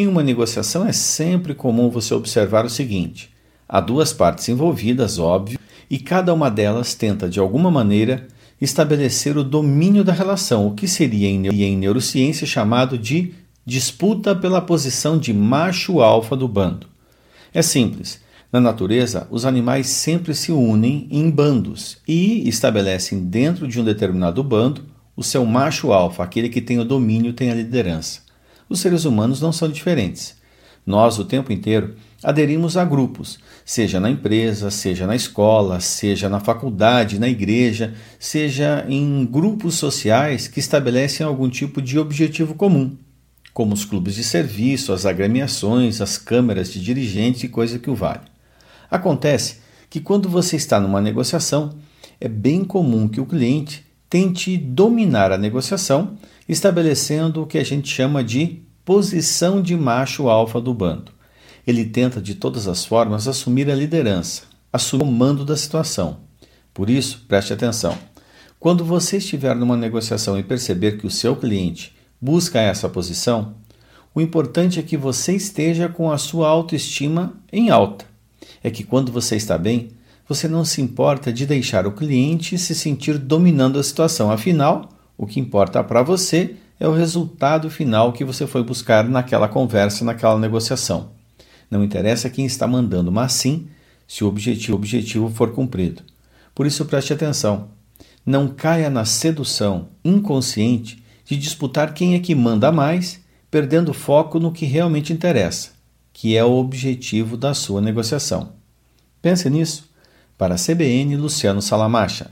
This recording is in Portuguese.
Em uma negociação é sempre comum você observar o seguinte: há duas partes envolvidas, óbvio, e cada uma delas tenta de alguma maneira estabelecer o domínio da relação, o que seria em neurociência chamado de disputa pela posição de macho alfa do bando. É simples. Na natureza, os animais sempre se unem em bandos e estabelecem dentro de um determinado bando o seu macho alfa, aquele que tem o domínio, tem a liderança. Os seres humanos não são diferentes. Nós, o tempo inteiro, aderimos a grupos, seja na empresa, seja na escola, seja na faculdade, na igreja, seja em grupos sociais que estabelecem algum tipo de objetivo comum como os clubes de serviço, as agremiações, as câmeras de dirigentes e coisa que o vale. Acontece que quando você está numa negociação, é bem comum que o cliente tente dominar a negociação, estabelecendo o que a gente chama de posição de macho alfa do bando. Ele tenta de todas as formas assumir a liderança, assumir o mando da situação. Por isso, preste atenção. Quando você estiver numa negociação e perceber que o seu cliente busca essa posição, o importante é que você esteja com a sua autoestima em alta. É que quando você está bem, você não se importa de deixar o cliente se sentir dominando a situação. Afinal, o que importa para você é o resultado final que você foi buscar naquela conversa, naquela negociação. Não interessa quem está mandando, mas sim se o objetivo, objetivo for cumprido. Por isso, preste atenção. Não caia na sedução inconsciente de disputar quem é que manda mais, perdendo foco no que realmente interessa, que é o objetivo da sua negociação. Pense nisso. Para a CBN, Luciano Salamacha.